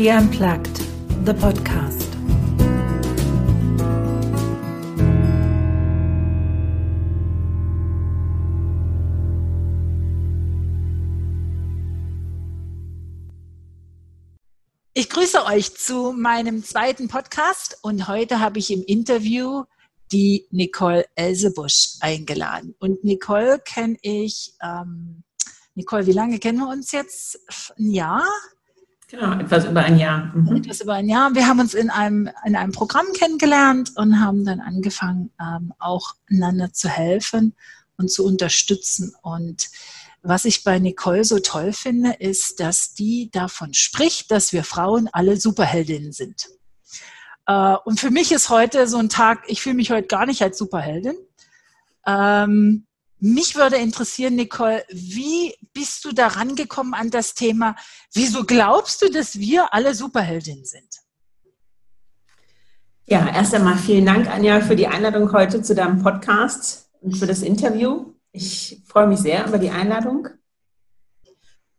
Tea Unplugged, the podcast. Ich grüße euch zu meinem zweiten Podcast und heute habe ich im Interview die Nicole Elsebusch eingeladen. Und Nicole kenne ich, ähm, Nicole, wie lange kennen wir uns jetzt? Ein Jahr? Genau, etwas über ein Jahr. Mhm. Etwas über ein Jahr. Wir haben uns in einem, in einem Programm kennengelernt und haben dann angefangen, ähm, auch einander zu helfen und zu unterstützen. Und was ich bei Nicole so toll finde, ist, dass die davon spricht, dass wir Frauen alle Superheldinnen sind. Äh, und für mich ist heute so ein Tag, ich fühle mich heute gar nicht als Superheldin. Ähm, mich würde interessieren, Nicole, wie bist du daran gekommen an das Thema? Wieso glaubst du, dass wir alle Superheldinnen sind? Ja, erst einmal vielen Dank, Anja, für die Einladung heute zu deinem Podcast und für das Interview. Ich freue mich sehr über die Einladung.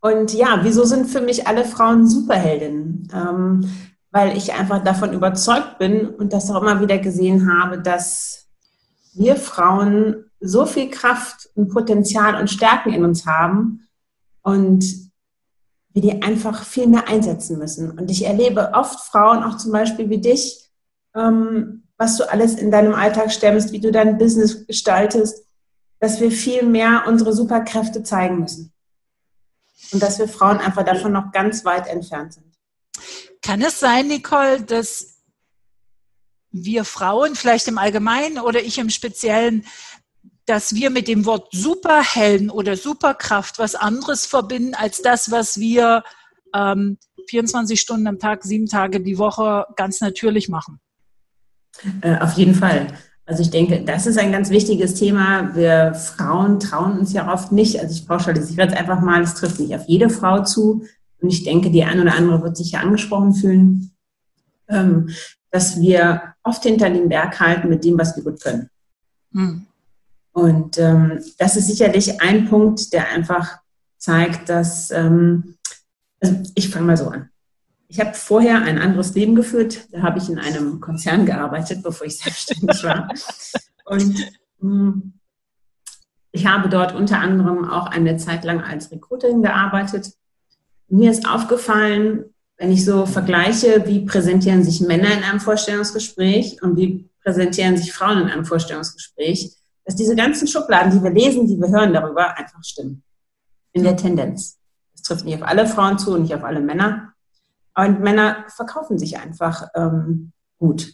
Und ja, wieso sind für mich alle Frauen Superheldinnen? Ähm, weil ich einfach davon überzeugt bin und das auch immer wieder gesehen habe, dass wir Frauen so viel Kraft und Potenzial und Stärken in uns haben und wir die einfach viel mehr einsetzen müssen. Und ich erlebe oft Frauen, auch zum Beispiel wie dich, ähm, was du alles in deinem Alltag stemmst, wie du dein Business gestaltest, dass wir viel mehr unsere Superkräfte zeigen müssen. Und dass wir Frauen einfach davon noch ganz weit entfernt sind. Kann es sein, Nicole, dass wir Frauen, vielleicht im Allgemeinen oder ich im Speziellen, dass wir mit dem Wort Superhelden oder Superkraft was anderes verbinden als das, was wir ähm, 24 Stunden am Tag, sieben Tage die Woche ganz natürlich machen. Äh, auf jeden Fall. Also ich denke, das ist ein ganz wichtiges Thema. Wir Frauen trauen uns ja oft nicht. Also ich pauschalisiere jetzt einfach mal, es trifft nicht auf jede Frau zu. Und ich denke, die eine oder andere wird sich ja angesprochen fühlen, ähm, dass wir oft hinter dem Berg halten mit dem, was wir gut können. Hm. Und ähm, das ist sicherlich ein Punkt, der einfach zeigt, dass, ähm, also ich fange mal so an. Ich habe vorher ein anderes Leben geführt. Da habe ich in einem Konzern gearbeitet, bevor ich selbstständig war. Und mh, hm, ich habe dort unter anderem auch eine Zeit lang als Recruiterin gearbeitet. Mir ist aufgefallen, wenn ich so vergleiche, wie präsentieren sich Männer in einem Vorstellungsgespräch und wie präsentieren sich Frauen in einem Vorstellungsgespräch, dass diese ganzen Schubladen, die wir lesen, die wir hören darüber, einfach stimmen. In der Tendenz. Das trifft nicht auf alle Frauen zu und nicht auf alle Männer. Aber Männer verkaufen sich einfach ähm, gut.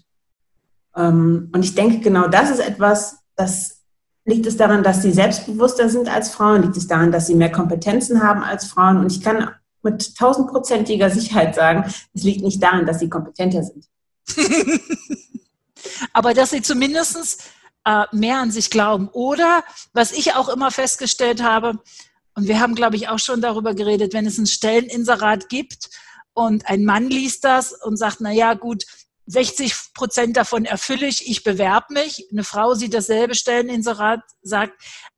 Ähm, und ich denke, genau das ist etwas, das liegt es daran, dass sie selbstbewusster sind als Frauen, liegt es daran, dass sie mehr Kompetenzen haben als Frauen. Und ich kann mit tausendprozentiger Sicherheit sagen, es liegt nicht daran, dass sie kompetenter sind. Aber dass sie zumindest äh, mehr an sich glauben. Oder was ich auch immer festgestellt habe, und wir haben, glaube ich, auch schon darüber geredet, wenn es ein Stelleninserat gibt und ein Mann liest das und sagt, na ja, gut, 60 Prozent davon erfülle ich, ich bewerbe mich. Eine Frau sieht dasselbe Stelleninserat, sagt,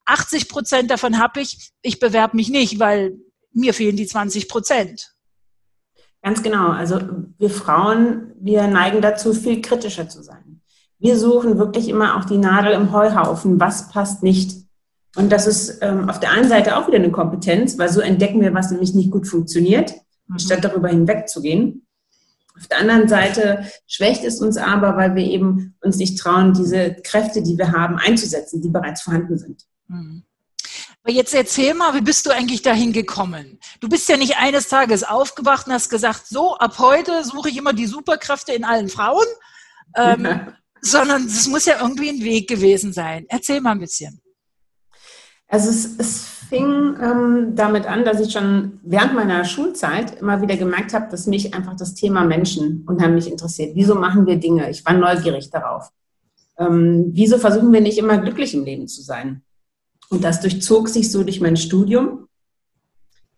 80 Prozent davon habe ich, ich bewerbe mich nicht, weil mir fehlen die 20 Prozent. Ganz genau. Also wir Frauen, wir neigen dazu, viel kritischer zu sein wir suchen wirklich immer auch die Nadel im Heuhaufen, was passt nicht. Und das ist ähm, auf der einen Seite auch wieder eine Kompetenz, weil so entdecken wir, was nämlich nicht gut funktioniert, mhm. statt darüber hinwegzugehen. Auf der anderen Seite schwächt es uns aber, weil wir eben uns nicht trauen, diese Kräfte, die wir haben, einzusetzen, die bereits vorhanden sind. Mhm. Aber jetzt erzähl mal, wie bist du eigentlich dahin gekommen? Du bist ja nicht eines Tages aufgewacht und hast gesagt, so, ab heute suche ich immer die Superkräfte in allen Frauen. Ähm, ja sondern es muss ja irgendwie ein Weg gewesen sein. Erzähl mal ein bisschen. Also es, es fing ähm, damit an, dass ich schon während meiner Schulzeit immer wieder gemerkt habe, dass mich einfach das Thema Menschen unheimlich interessiert. Wieso machen wir Dinge? Ich war neugierig darauf. Ähm, wieso versuchen wir nicht immer glücklich im Leben zu sein? Und das durchzog sich so durch mein Studium.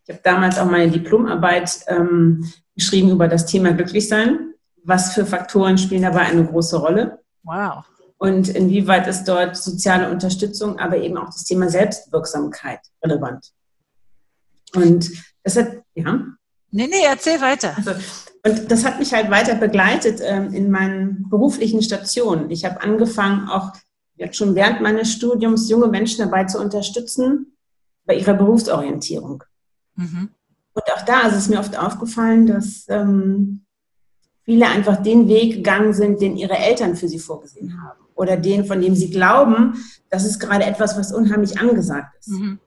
Ich habe damals auch meine Diplomarbeit ähm, geschrieben über das Thema Glücklichsein. Was für Faktoren spielen dabei eine große Rolle? Wow. Und inwieweit ist dort soziale Unterstützung, aber eben auch das Thema Selbstwirksamkeit relevant? Und das hat, ja. Nee, nee, erzähl weiter. Also, Und das hat mich halt weiter begleitet ähm, in meinen beruflichen Stationen. Ich habe angefangen, auch jetzt schon während meines Studiums junge Menschen dabei zu unterstützen bei ihrer Berufsorientierung. Mhm. Und auch da ist es mir oft aufgefallen, dass ähm, viele einfach den Weg gegangen sind, den ihre Eltern für sie vorgesehen haben. Oder den, von dem sie glauben, das ist gerade etwas, was unheimlich angesagt ist. Mhm.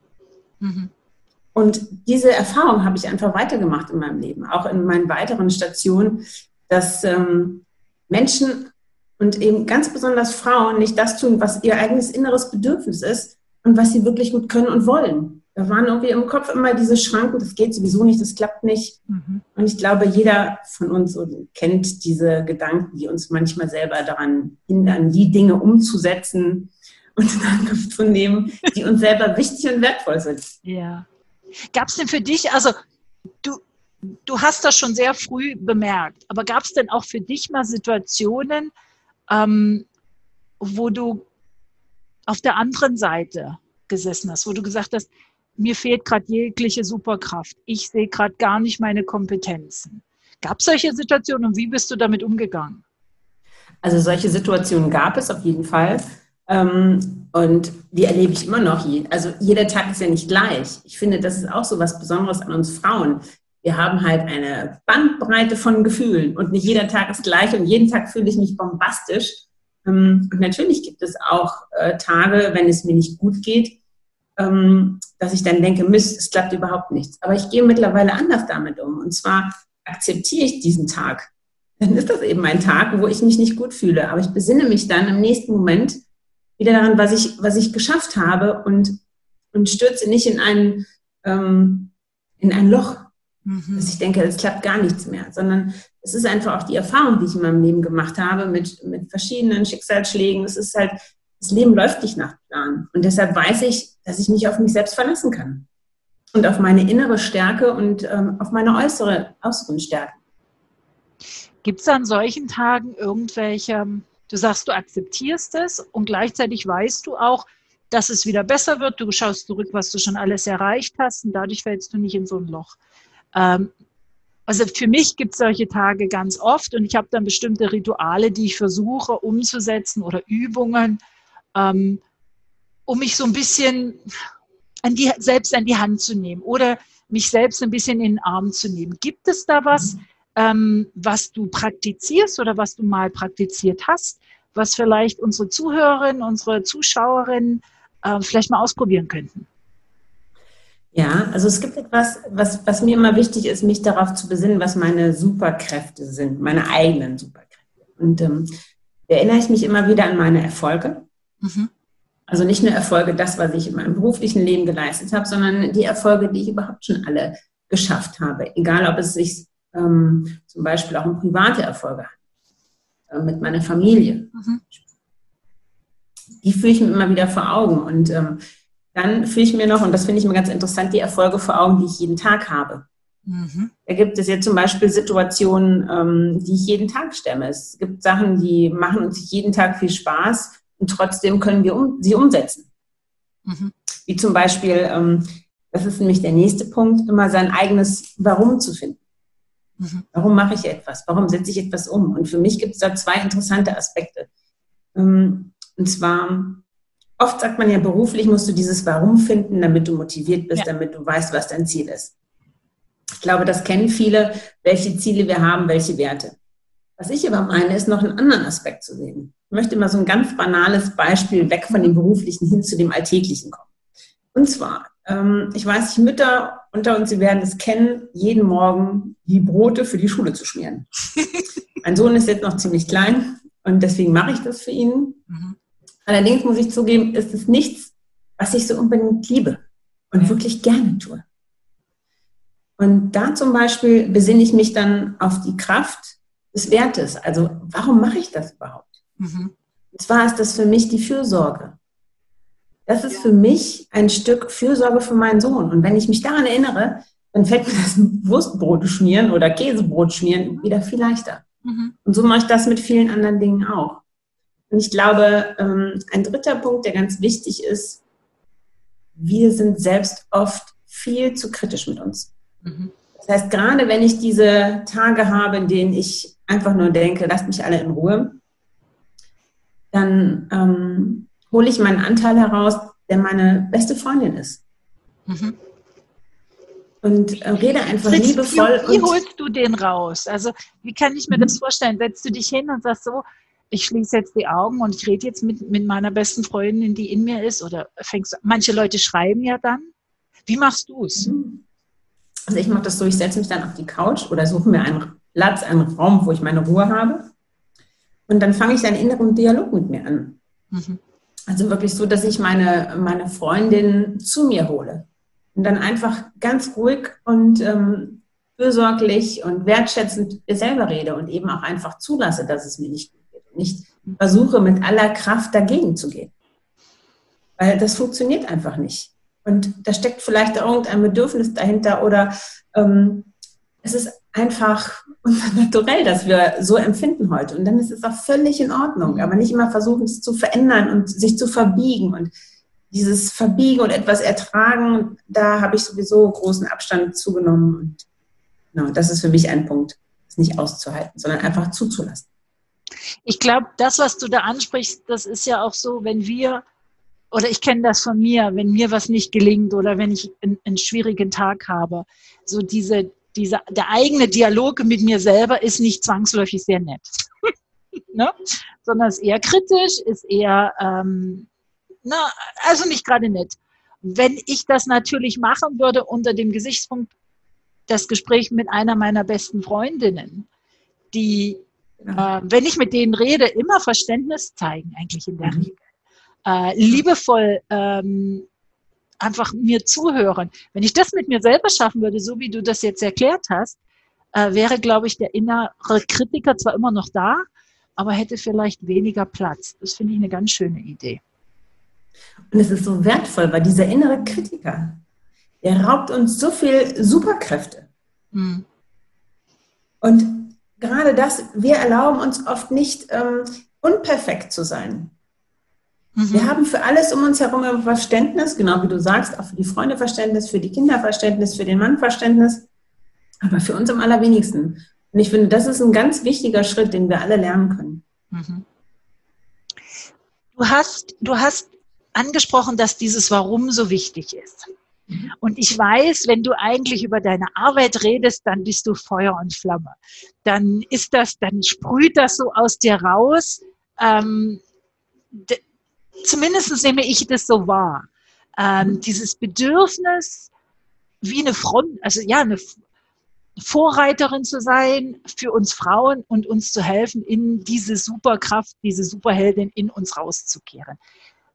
Mhm. Und diese Erfahrung habe ich einfach weitergemacht in meinem Leben, auch in meinen weiteren Stationen, dass ähm, Menschen und eben ganz besonders Frauen nicht das tun, was ihr eigenes inneres Bedürfnis ist und was sie wirklich gut können und wollen. Da waren irgendwie im Kopf immer diese Schranken, das geht sowieso nicht, das klappt nicht. Mhm. Und ich glaube, jeder von uns kennt diese Gedanken, die uns manchmal selber daran hindern, die Dinge umzusetzen und in Angriff zu nehmen, die uns selber wichtig und wertvoll sind. Ja. Gab es denn für dich, also du, du hast das schon sehr früh bemerkt, aber gab es denn auch für dich mal Situationen, ähm, wo du auf der anderen Seite gesessen hast, wo du gesagt hast, mir fehlt gerade jegliche Superkraft. Ich sehe gerade gar nicht meine Kompetenzen. Gab es solche Situationen und wie bist du damit umgegangen? Also solche Situationen gab es auf jeden Fall. Ähm, und die erlebe ich immer noch. Also jeder Tag ist ja nicht gleich. Ich finde, das ist auch so was Besonderes an uns Frauen. Wir haben halt eine Bandbreite von Gefühlen und nicht jeder Tag ist gleich und jeden Tag fühle ich mich bombastisch. Ähm, und natürlich gibt es auch äh, Tage, wenn es mir nicht gut geht, dass ich dann denke, Mist, es klappt überhaupt nichts. Aber ich gehe mittlerweile anders damit um. Und zwar akzeptiere ich diesen Tag. Dann ist das eben ein Tag, wo ich mich nicht gut fühle. Aber ich besinne mich dann im nächsten Moment wieder daran, was ich, was ich geschafft habe und, und stürze nicht in ein, ähm, in ein Loch, mhm. dass ich denke, es klappt gar nichts mehr, sondern es ist einfach auch die Erfahrung, die ich in meinem Leben gemacht habe mit, mit verschiedenen Schicksalsschlägen. Es ist halt, das Leben läuft nicht nach Plan. Und deshalb weiß ich, dass ich mich auf mich selbst verlassen kann. Und auf meine innere Stärke und ähm, auf meine äußere, äußeren Stärken. Gibt es an solchen Tagen irgendwelche Du sagst, du akzeptierst es und gleichzeitig weißt du auch, dass es wieder besser wird. Du schaust zurück, was du schon alles erreicht hast und dadurch fällst du nicht in so ein Loch. Ähm, also für mich gibt es solche Tage ganz oft und ich habe dann bestimmte Rituale, die ich versuche umzusetzen oder Übungen, ähm, um mich so ein bisschen an die, selbst an die Hand zu nehmen oder mich selbst ein bisschen in den Arm zu nehmen. Gibt es da was, ähm, was du praktizierst oder was du mal praktiziert hast, was vielleicht unsere Zuhörerinnen, unsere Zuschauerinnen äh, vielleicht mal ausprobieren könnten? Ja, also es gibt etwas, was, was mir immer wichtig ist, mich darauf zu besinnen, was meine Superkräfte sind, meine eigenen Superkräfte. Und ähm, erinnere ich mich immer wieder an meine Erfolge. Mhm. Also nicht nur Erfolge, das, was ich in meinem beruflichen Leben geleistet habe, sondern die Erfolge, die ich überhaupt schon alle geschafft habe. Egal, ob es sich ähm, zum Beispiel auch um private Erfolge äh, mit meiner Familie. Mhm. Die führe ich mir immer wieder vor Augen. Und ähm, dann führe ich mir noch, und das finde ich mir ganz interessant, die Erfolge vor Augen, die ich jeden Tag habe. Mhm. Da gibt es ja zum Beispiel Situationen, ähm, die ich jeden Tag stemme. Es gibt Sachen, die machen uns jeden Tag viel Spaß und trotzdem können wir um, sie umsetzen. Mhm. Wie zum Beispiel, ähm, das ist nämlich der nächste Punkt, immer sein eigenes Warum zu finden. Mhm. Warum mache ich etwas? Warum setze ich etwas um? Und für mich gibt es da zwei interessante Aspekte. Ähm, und zwar, oft sagt man ja, beruflich musst du dieses Warum finden, damit du motiviert bist, ja. damit du weißt, was dein Ziel ist. Ich glaube, das kennen viele, welche Ziele wir haben, welche Werte. Was ich aber meine, ist noch einen anderen Aspekt zu sehen. Ich möchte mal so ein ganz banales Beispiel weg von dem Beruflichen hin zu dem Alltäglichen kommen. Und zwar, ähm, ich weiß nicht, Mütter unter uns, Sie werden es kennen, jeden Morgen die Brote für die Schule zu schmieren. mein Sohn ist jetzt noch ziemlich klein und deswegen mache ich das für ihn. Mhm. Allerdings muss ich zugeben, ist es nichts, was ich so unbedingt liebe und mhm. wirklich gerne tue. Und da zum Beispiel besinne ich mich dann auf die Kraft des Wertes. Also warum mache ich das überhaupt? Mhm. Und zwar ist das für mich die Fürsorge. Das ist für mich ein Stück Fürsorge für meinen Sohn. Und wenn ich mich daran erinnere, dann fällt mir das Wurstbrot schmieren oder Käsebrot schmieren wieder viel leichter. Mhm. Und so mache ich das mit vielen anderen Dingen auch. Und ich glaube, ähm, ein dritter Punkt, der ganz wichtig ist, wir sind selbst oft viel zu kritisch mit uns. Mhm. Das heißt, gerade wenn ich diese Tage habe, in denen ich einfach nur denke, lasst mich alle in Ruhe, dann ähm, hole ich meinen Anteil heraus, der meine beste Freundin ist. Mhm. Und äh, rede einfach Fritz, liebevoll. Wie, wie holst du den raus? Also, wie kann ich mir mhm. das vorstellen? Setzt du dich hin und sagst so, ich schließe jetzt die Augen und ich rede jetzt mit, mit meiner besten Freundin, die in mir ist? Oder fängst du, manche Leute schreiben ja dann. Wie machst du es? Mhm. Also ich mache das so, ich setze mich dann auf die Couch oder suche mir einen Platz, einen Raum, wo ich meine Ruhe habe. Und dann fange ich einen inneren Dialog mit mir an. Mhm. Also wirklich so, dass ich meine, meine Freundin zu mir hole. Und dann einfach ganz ruhig und ähm, fürsorglich und wertschätzend mit mir selber rede und eben auch einfach zulasse, dass es mir nicht gut geht. Und nicht versuche mit aller Kraft dagegen zu gehen. Weil das funktioniert einfach nicht. Und da steckt vielleicht irgendein Bedürfnis dahinter oder ähm, es ist einfach unser Naturell, dass wir so empfinden heute. Und dann ist es auch völlig in Ordnung. Aber nicht immer versuchen, es zu verändern und sich zu verbiegen. Und dieses Verbiegen und etwas ertragen, da habe ich sowieso großen Abstand zugenommen. Und genau, das ist für mich ein Punkt, es nicht auszuhalten, sondern einfach zuzulassen. Ich glaube, das, was du da ansprichst, das ist ja auch so, wenn wir oder ich kenne das von mir, wenn mir was nicht gelingt oder wenn ich einen, einen schwierigen Tag habe, so diese, diese, der eigene Dialog mit mir selber ist nicht zwangsläufig sehr nett, ne? sondern ist eher kritisch, ist eher, ähm, na, also nicht gerade nett. Wenn ich das natürlich machen würde unter dem Gesichtspunkt, das Gespräch mit einer meiner besten Freundinnen, die, äh, wenn ich mit denen rede, immer Verständnis zeigen, eigentlich in der mhm. Regel äh, liebevoll ähm, einfach mir zuhören. Wenn ich das mit mir selber schaffen würde, so wie du das jetzt erklärt hast, äh, wäre, glaube ich, der innere Kritiker zwar immer noch da, aber hätte vielleicht weniger Platz. Das finde ich eine ganz schöne Idee. Und es ist so wertvoll, weil dieser innere Kritiker, der raubt uns so viel Superkräfte. Hm. Und gerade das, wir erlauben uns oft nicht, ähm, unperfekt zu sein. Mhm. Wir haben für alles um uns herum Verständnis, genau wie du sagst, auch für die Freunde Verständnis, für die Kinder Verständnis, für den Mann Verständnis, aber für uns am allerwenigsten. Und ich finde, das ist ein ganz wichtiger Schritt, den wir alle lernen können. Mhm. Du hast, du hast angesprochen, dass dieses Warum so wichtig ist. Mhm. Und ich weiß, wenn du eigentlich über deine Arbeit redest, dann bist du Feuer und Flamme. Dann ist das, dann sprüht das so aus dir raus. Ähm, zumindest nehme ich das so wahr. Ähm, dieses Bedürfnis, wie eine Front, also ja, eine Vorreiterin zu sein für uns Frauen und uns zu helfen, in diese Superkraft, diese Superheldin in uns rauszukehren.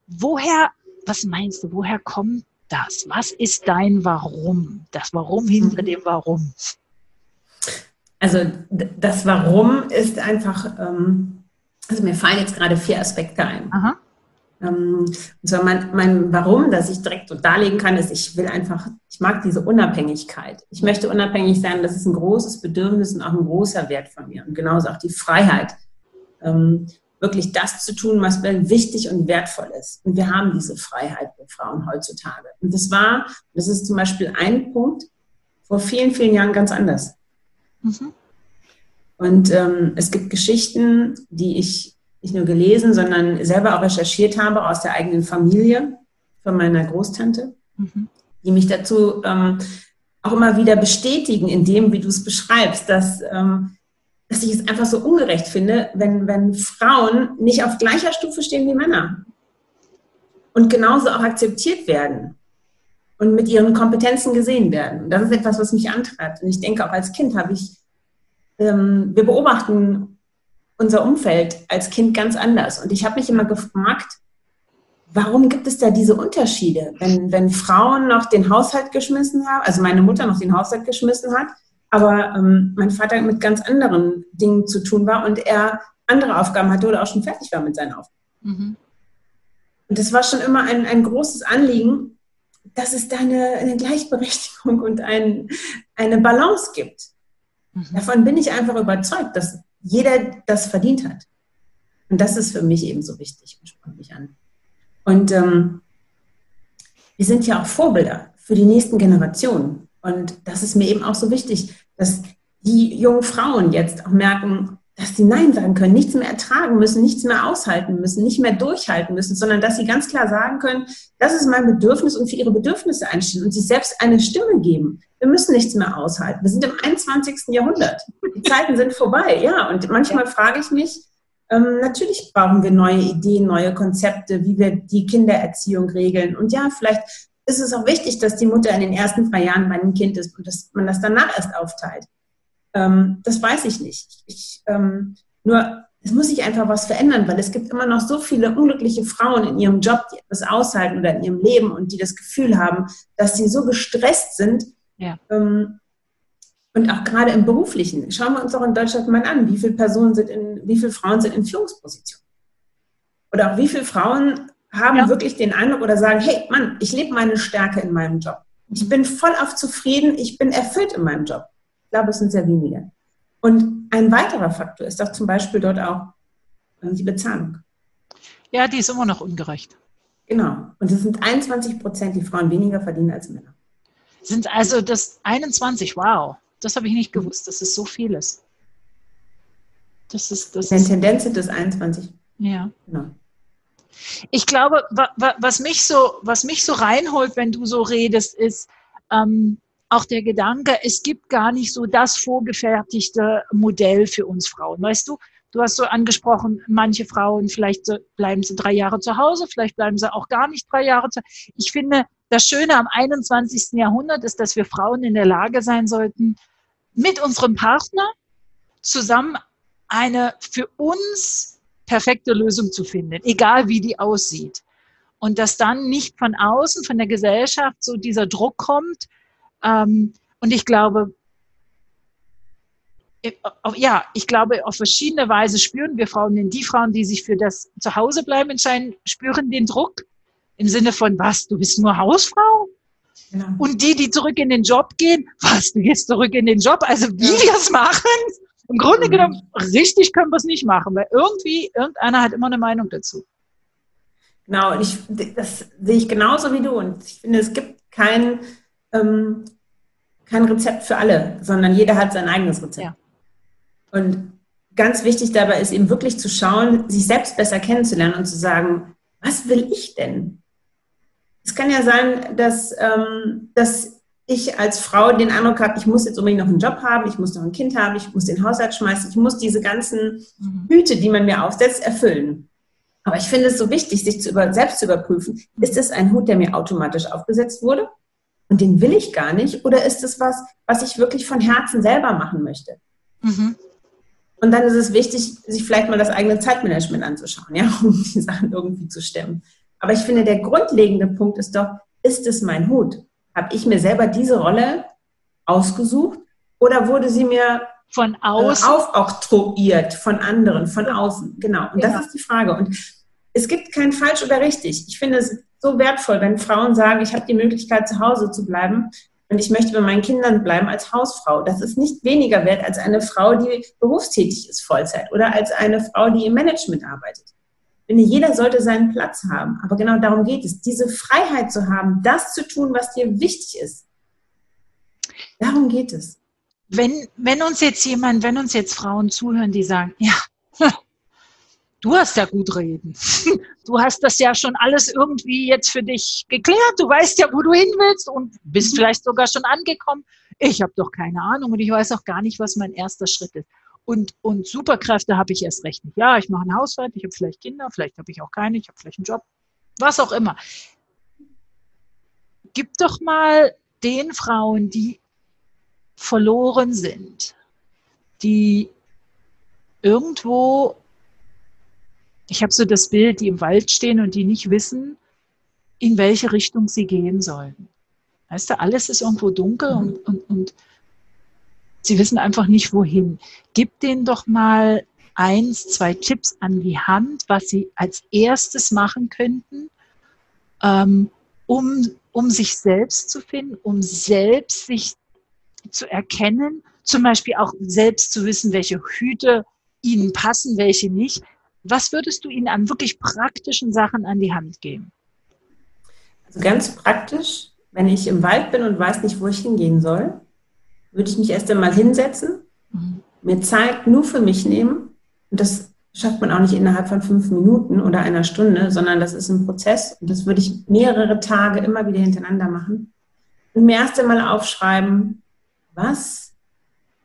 Woher, was meinst du, woher kommt das? Was ist dein Warum? Das Warum hinter mhm. dem Warum? Also das Warum ist einfach, ähm, also mir fallen jetzt gerade vier Aspekte ein. Aha. Ähm, und zwar mein, mein Warum, dass ich direkt so darlegen kann, ist, ich will einfach, ich mag diese Unabhängigkeit. Ich möchte unabhängig sein, das ist ein großes Bedürfnis und auch ein großer Wert von mir. Und genauso auch die Freiheit, ähm, wirklich das zu tun, was mir wichtig und wertvoll ist. Und wir haben diese Freiheit, wir Frauen heutzutage. Und das war, das ist zum Beispiel ein Punkt, vor vielen, vielen Jahren ganz anders. Mhm. Und ähm, es gibt Geschichten, die ich nicht nur gelesen, sondern selber auch recherchiert habe aus der eigenen Familie von meiner Großtante, mhm. die mich dazu ähm, auch immer wieder bestätigen in dem, wie du es beschreibst, dass, ähm, dass ich es einfach so ungerecht finde, wenn, wenn Frauen nicht auf gleicher Stufe stehen wie Männer und genauso auch akzeptiert werden und mit ihren Kompetenzen gesehen werden. Das ist etwas, was mich antreibt. Und ich denke, auch als Kind habe ich, ähm, wir beobachten unser Umfeld als Kind ganz anders. Und ich habe mich immer gefragt, warum gibt es da diese Unterschiede? Wenn, wenn Frauen noch den Haushalt geschmissen haben, also meine Mutter noch den Haushalt geschmissen hat, aber ähm, mein Vater mit ganz anderen Dingen zu tun war und er andere Aufgaben hatte oder auch schon fertig war mit seinen Aufgaben. Mhm. Und das war schon immer ein, ein großes Anliegen, dass es da eine, eine Gleichberechtigung und ein, eine Balance gibt. Mhm. Davon bin ich einfach überzeugt, dass jeder das verdient hat. Und das ist für mich eben so wichtig und spannt mich an. Und ähm, wir sind ja auch Vorbilder für die nächsten Generationen. Und das ist mir eben auch so wichtig, dass die jungen Frauen jetzt auch merken, dass sie Nein sagen können, nichts mehr ertragen müssen, nichts mehr aushalten müssen, nicht mehr durchhalten müssen, sondern dass sie ganz klar sagen können, das ist mein Bedürfnis und für ihre Bedürfnisse einstehen und sich selbst eine Stimme geben. Wir müssen nichts mehr aushalten. Wir sind im 21. Jahrhundert. Die Zeiten sind vorbei, ja. Und manchmal frage ich mich, ähm, natürlich brauchen wir neue Ideen, neue Konzepte, wie wir die Kindererziehung regeln. Und ja, vielleicht ist es auch wichtig, dass die Mutter in den ersten drei Jahren bei einem Kind ist und dass man das danach erst aufteilt. Ähm, das weiß ich nicht. Ich, ähm, nur es muss sich einfach was verändern, weil es gibt immer noch so viele unglückliche Frauen in ihrem Job, die etwas aushalten oder in ihrem Leben und die das Gefühl haben, dass sie so gestresst sind. Ja. Ähm, und auch gerade im Beruflichen. Schauen wir uns doch in Deutschland mal an, wie viele Personen sind in, wie viele Frauen sind in Führungspositionen? Oder auch wie viele Frauen haben ja. wirklich den Eindruck oder sagen, hey Mann, ich lebe meine Stärke in meinem Job. Ich bin voll auf zufrieden, ich bin erfüllt in meinem Job. Ich glaube, es sind sehr wenige. Und ein weiterer Faktor ist doch zum Beispiel dort auch äh, die Bezahlung. Ja, die ist immer noch ungerecht. Genau. Und es sind 21 Prozent, die Frauen weniger verdienen als Männer. Sind also das 21, wow. Das habe ich nicht gewusst, dass es so viel ist. Das ist das. Eine Tendenz sind es 21. Ja. Genau. Ich glaube, was mich so, was mich so reinholt, wenn du so redest, ist, ähm, auch der Gedanke, es gibt gar nicht so das vorgefertigte Modell für uns Frauen. Weißt du, du hast so angesprochen, manche Frauen, vielleicht bleiben sie drei Jahre zu Hause, vielleicht bleiben sie auch gar nicht drei Jahre zu Hause. Ich finde, das Schöne am 21. Jahrhundert ist, dass wir Frauen in der Lage sein sollten, mit unserem Partner zusammen eine für uns perfekte Lösung zu finden, egal wie die aussieht. Und dass dann nicht von außen, von der Gesellschaft so dieser Druck kommt, ähm, und ich glaube, ja, ich glaube, auf verschiedene Weise spüren wir Frauen, denn die Frauen, die sich für das Zuhausebleiben entscheiden, spüren den Druck im Sinne von, was, du bist nur Hausfrau? Genau. Und die, die zurück in den Job gehen, was, du gehst zurück in den Job? Also wie ja. wir es machen? Im Grunde mhm. genommen, richtig können wir es nicht machen, weil irgendwie, irgendeiner hat immer eine Meinung dazu. Genau, und ich, das sehe ich genauso wie du. Und ich finde, es gibt keinen ähm, kein Rezept für alle, sondern jeder hat sein eigenes Rezept. Ja. Und ganz wichtig dabei ist eben wirklich zu schauen, sich selbst besser kennenzulernen und zu sagen, was will ich denn? Es kann ja sein, dass, ähm, dass ich als Frau den Eindruck habe, ich muss jetzt unbedingt noch einen Job haben, ich muss noch ein Kind haben, ich muss den Haushalt schmeißen, ich muss diese ganzen mhm. Hüte, die man mir aufsetzt, erfüllen. Aber ich finde es so wichtig, sich zu über, selbst zu überprüfen, ist es ein Hut, der mir automatisch aufgesetzt wurde? Und den will ich gar nicht? Oder ist es was, was ich wirklich von Herzen selber machen möchte? Mhm. Und dann ist es wichtig, sich vielleicht mal das eigene Zeitmanagement anzuschauen, ja, um die Sachen irgendwie zu stemmen. Aber ich finde, der grundlegende Punkt ist doch, ist es mein Hut? Habe ich mir selber diese Rolle ausgesucht oder wurde sie mir von außen äh, aufoktroyiert von anderen, von außen? Genau. Und genau. das ist die Frage. Und es gibt kein falsch oder richtig. Ich finde es so wertvoll, wenn Frauen sagen, ich habe die Möglichkeit, zu Hause zu bleiben und ich möchte bei meinen Kindern bleiben als Hausfrau. Das ist nicht weniger wert als eine Frau, die berufstätig ist, Vollzeit oder als eine Frau, die im Management arbeitet. Finde, jeder sollte seinen Platz haben. Aber genau darum geht es, diese Freiheit zu haben, das zu tun, was dir wichtig ist. Darum geht es. Wenn, wenn uns jetzt jemand, wenn uns jetzt Frauen zuhören, die sagen, ja, du hast ja gut reden. Du hast das ja schon alles irgendwie jetzt für dich geklärt. Du weißt ja, wo du hin willst und bist vielleicht sogar schon angekommen. Ich habe doch keine Ahnung und ich weiß auch gar nicht, was mein erster Schritt ist. Und, und Superkräfte habe ich erst recht nicht. Ja, ich mache einen Haushalt, ich habe vielleicht Kinder, vielleicht habe ich auch keine, ich habe vielleicht einen Job, was auch immer. Gib doch mal den Frauen, die verloren sind, die irgendwo ich habe so das Bild, die im Wald stehen und die nicht wissen, in welche Richtung sie gehen sollen. Weißt du, alles ist irgendwo dunkel und, und, und sie wissen einfach nicht, wohin. Gib denen doch mal eins, zwei Tipps an die Hand, was sie als erstes machen könnten, ähm, um, um sich selbst zu finden, um selbst sich zu erkennen, zum Beispiel auch selbst zu wissen, welche Hüte ihnen passen, welche nicht. Was würdest du ihnen an wirklich praktischen Sachen an die Hand geben? Also ganz praktisch wenn ich im Wald bin und weiß nicht, wo ich hingehen soll, würde ich mich erst einmal hinsetzen, mhm. mir Zeit nur für mich nehmen. Und das schafft man auch nicht innerhalb von fünf Minuten oder einer Stunde, sondern das ist ein Prozess. Und das würde ich mehrere Tage immer wieder hintereinander machen. Und mir erst einmal aufschreiben, was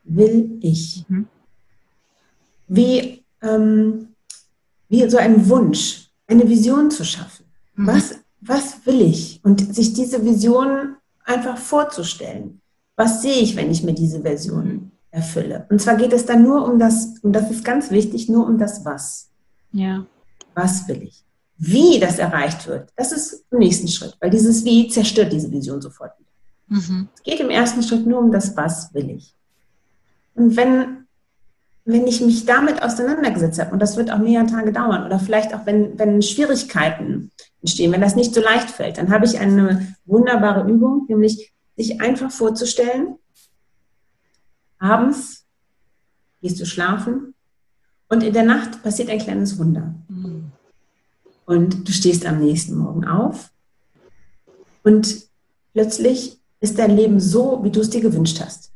will ich? Mhm. Wie, ähm, wie so ein Wunsch, eine Vision zu schaffen. Mhm. Was, was will ich? Und sich diese Vision einfach vorzustellen. Was sehe ich, wenn ich mir diese Version erfülle? Und zwar geht es dann nur um das, und das ist ganz wichtig, nur um das Was. Ja. Was will ich? Wie das erreicht wird, das ist im nächsten Schritt, weil dieses Wie zerstört diese Vision sofort wieder. Mhm. Es geht im ersten Schritt nur um das Was will ich. Und wenn wenn ich mich damit auseinandergesetzt habe, und das wird auch mehrere Tage dauern, oder vielleicht auch wenn, wenn Schwierigkeiten entstehen, wenn das nicht so leicht fällt, dann habe ich eine wunderbare Übung, nämlich sich einfach vorzustellen, abends gehst du schlafen und in der Nacht passiert ein kleines Wunder. Mhm. Und du stehst am nächsten Morgen auf und plötzlich ist dein Leben so, wie du es dir gewünscht hast.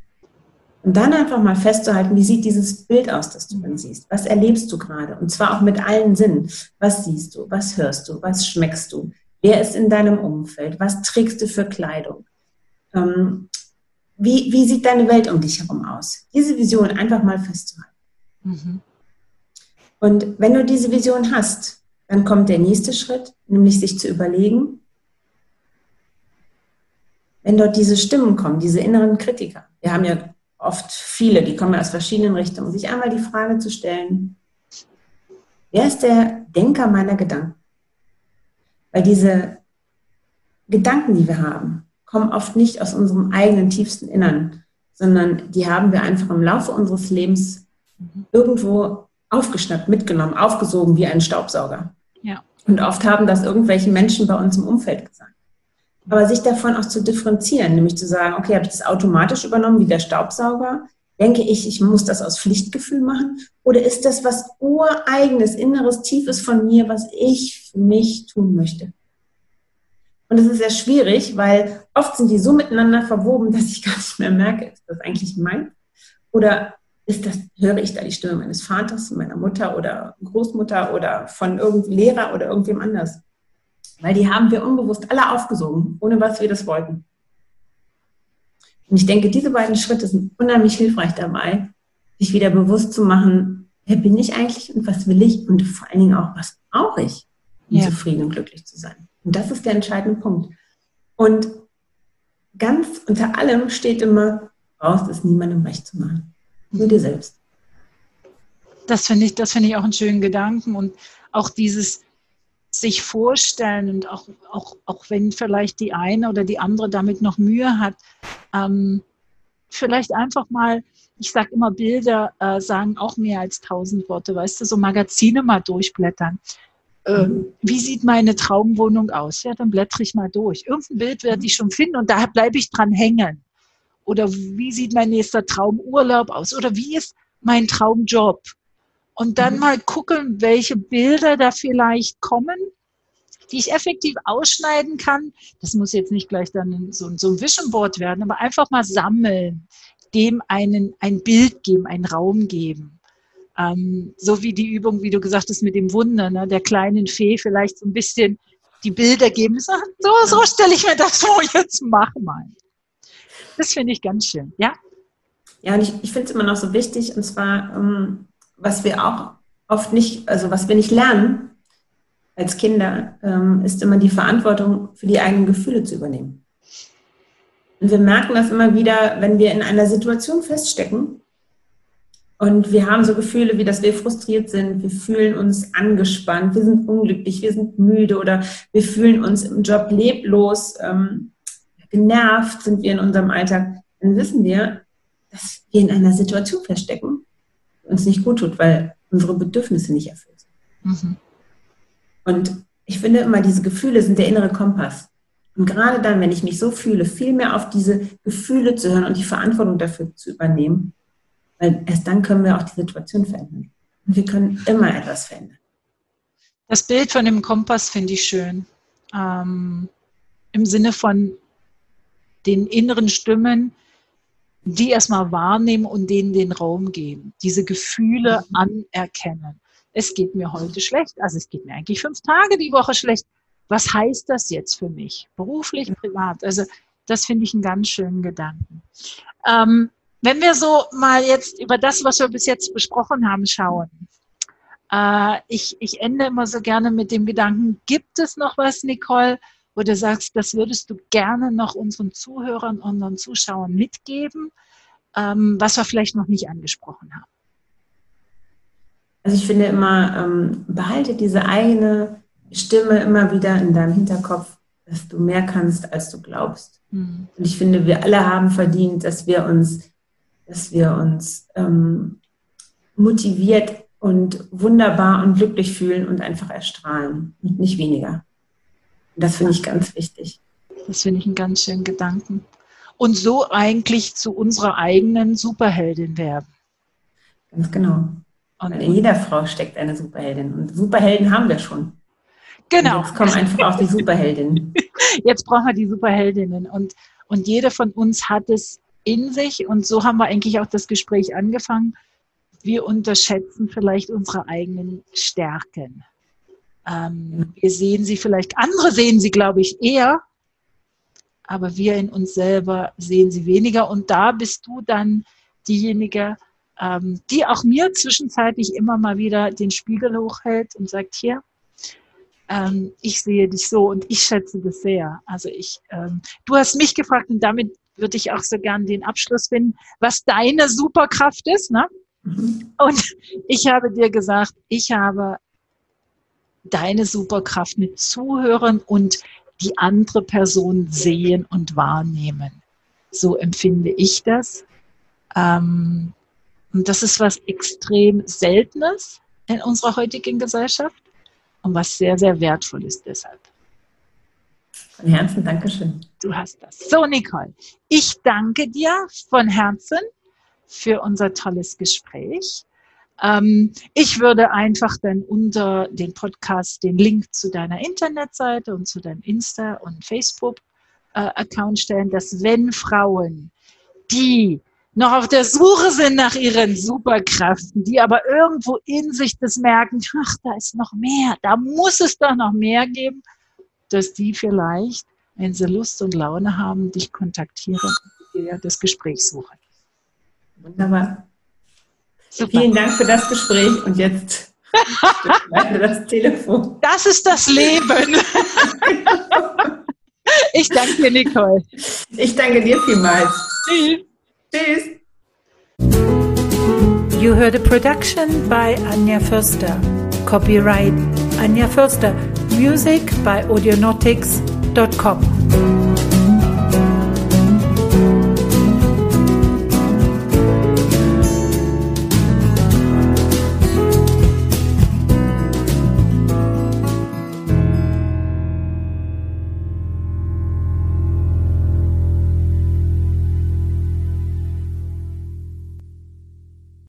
Und dann einfach mal festzuhalten, wie sieht dieses Bild aus, das du dann siehst? Was erlebst du gerade? Und zwar auch mit allen Sinnen. Was siehst du? Was hörst du? Was schmeckst du? Wer ist in deinem Umfeld? Was trägst du für Kleidung? Ähm, wie, wie sieht deine Welt um dich herum aus? Diese Vision einfach mal festzuhalten. Mhm. Und wenn du diese Vision hast, dann kommt der nächste Schritt, nämlich sich zu überlegen, wenn dort diese Stimmen kommen, diese inneren Kritiker. Wir haben ja oft viele, die kommen aus verschiedenen Richtungen, sich einmal die Frage zu stellen, wer ist der Denker meiner Gedanken? Weil diese Gedanken, die wir haben, kommen oft nicht aus unserem eigenen tiefsten Innern, sondern die haben wir einfach im Laufe unseres Lebens irgendwo aufgeschnappt, mitgenommen, aufgesogen wie ein Staubsauger. Ja. Und oft haben das irgendwelche Menschen bei uns im Umfeld gesagt. Aber sich davon auch zu differenzieren, nämlich zu sagen, okay, habe ich das automatisch übernommen wie der Staubsauger? Denke ich, ich muss das aus Pflichtgefühl machen? Oder ist das was ureigenes, inneres, tiefes von mir, was ich für mich tun möchte? Und es ist sehr schwierig, weil oft sind die so miteinander verwoben, dass ich gar nicht mehr merke, ist das eigentlich mein? Oder ist das, höre ich da die Stimme meines Vaters, meiner Mutter oder Großmutter oder von irgendeinem Lehrer oder irgendwem anders? Weil die haben wir unbewusst alle aufgesogen, ohne was wir das wollten. Und ich denke, diese beiden Schritte sind unheimlich hilfreich dabei, sich wieder bewusst zu machen, wer bin ich eigentlich und was will ich und vor allen Dingen auch, was brauche ich, um ja. zufrieden und glücklich zu sein. Und das ist der entscheidende Punkt. Und ganz unter allem steht immer, brauchst es niemandem recht zu machen. Nur dir selbst. Das finde ich, das finde ich auch einen schönen Gedanken und auch dieses, sich vorstellen und auch, auch, auch wenn vielleicht die eine oder die andere damit noch Mühe hat, ähm, vielleicht einfach mal, ich sage immer, Bilder äh, sagen auch mehr als tausend Worte, weißt du, so Magazine mal durchblättern. Ähm, wie sieht meine Traumwohnung aus? Ja, dann blättere ich mal durch. Irgendein Bild werde ich schon finden und da bleibe ich dran hängen. Oder wie sieht mein nächster Traumurlaub aus? Oder wie ist mein Traumjob? Und dann mhm. mal gucken, welche Bilder da vielleicht kommen, die ich effektiv ausschneiden kann. Das muss jetzt nicht gleich dann so, so ein Vision Board werden, aber einfach mal sammeln, dem einen, ein Bild geben, einen Raum geben. Ähm, so wie die Übung, wie du gesagt hast, mit dem Wunder, ne, der kleinen Fee vielleicht so ein bisschen die Bilder geben. So, so stelle ich mir das vor, jetzt mach mal. Das finde ich ganz schön, ja. Ja, und ich, ich finde es immer noch so wichtig, und zwar, ähm, was wir auch oft nicht, also was wir nicht lernen als Kinder, ähm, ist immer die Verantwortung für die eigenen Gefühle zu übernehmen. Und wir merken das immer wieder, wenn wir in einer Situation feststecken und wir haben so Gefühle, wie dass wir frustriert sind, wir fühlen uns angespannt, wir sind unglücklich, wir sind müde oder wir fühlen uns im Job leblos, ähm, genervt sind wir in unserem Alltag, dann wissen wir, dass wir in einer Situation feststecken, uns nicht gut tut, weil unsere Bedürfnisse nicht erfüllt sind. Mhm. Und ich finde immer, diese Gefühle sind der innere Kompass. Und gerade dann, wenn ich mich so fühle, viel mehr auf diese Gefühle zu hören und die Verantwortung dafür zu übernehmen, weil erst dann können wir auch die Situation verändern. Und wir können immer etwas verändern. Das Bild von dem Kompass finde ich schön. Ähm, Im Sinne von, den inneren Stimmen, die erstmal wahrnehmen und denen den Raum geben, diese Gefühle mhm. anerkennen. Es geht mir heute schlecht, also es geht mir eigentlich fünf Tage die Woche schlecht. Was heißt das jetzt für mich? Beruflich, privat? Also das finde ich einen ganz schönen Gedanken. Ähm, wenn wir so mal jetzt über das, was wir bis jetzt besprochen haben, schauen. Äh, ich, ich ende immer so gerne mit dem Gedanken, gibt es noch was, Nicole, wo du sagst, das würdest du gerne noch unseren Zuhörern und unseren Zuschauern mitgeben, ähm, was wir vielleicht noch nicht angesprochen haben? Also ich finde immer, ähm, behalte diese eigene Stimme immer wieder in deinem Hinterkopf, dass du mehr kannst, als du glaubst. Mhm. Und ich finde, wir alle haben verdient, dass wir uns, dass wir uns ähm, motiviert und wunderbar und glücklich fühlen und einfach erstrahlen und nicht weniger. Das finde ich ganz wichtig. Das finde ich einen ganz schönen Gedanken. Und so eigentlich zu unserer eigenen Superheldin werden. Ganz genau. Und in jeder Frau steckt eine Superheldin. Und Superhelden haben wir schon. Genau. Und jetzt kommen einfach auch die Superheldinnen. Jetzt brauchen wir die Superheldinnen. Und, und jede von uns hat es in sich. Und so haben wir eigentlich auch das Gespräch angefangen. Wir unterschätzen vielleicht unsere eigenen Stärken. Ähm, wir sehen sie vielleicht, andere sehen sie, glaube ich, eher, aber wir in uns selber sehen sie weniger. Und da bist du dann diejenige, ähm, die auch mir zwischenzeitlich immer mal wieder den Spiegel hochhält und sagt, hier, ähm, ich sehe dich so und ich schätze das sehr. Also ich, ähm, du hast mich gefragt und damit würde ich auch so gern den Abschluss finden, was deine Superkraft ist. Ne? Mhm. Und ich habe dir gesagt, ich habe deine Superkraft mit Zuhören und die andere Person sehen und wahrnehmen. So empfinde ich das. Ähm, und das ist was extrem Seltenes in unserer heutigen Gesellschaft und was sehr, sehr wertvoll ist deshalb. Von Herzen, Dankeschön. Du hast das. So, Nicole, ich danke dir von Herzen für unser tolles Gespräch. Ähm, ich würde einfach dann unter den Podcast den Link zu deiner Internetseite und zu deinem Insta- und Facebook-Account äh, stellen, dass wenn Frauen, die noch auf der Suche sind nach ihren Superkräften, die aber irgendwo in sich das merken, ach, da ist noch mehr, da muss es doch noch mehr geben, dass die vielleicht, wenn sie Lust und Laune haben, dich kontaktieren und dir das Gespräch suchen. Wunderbar. Super. Vielen Dank für das Gespräch und jetzt das Telefon. Das ist das Leben. Ich danke dir, Nicole. Ich danke dir vielmals. Tschüss. Tschüss. You heard a production by Anja Förster. Copyright Anja Förster. Music by audionautics.com.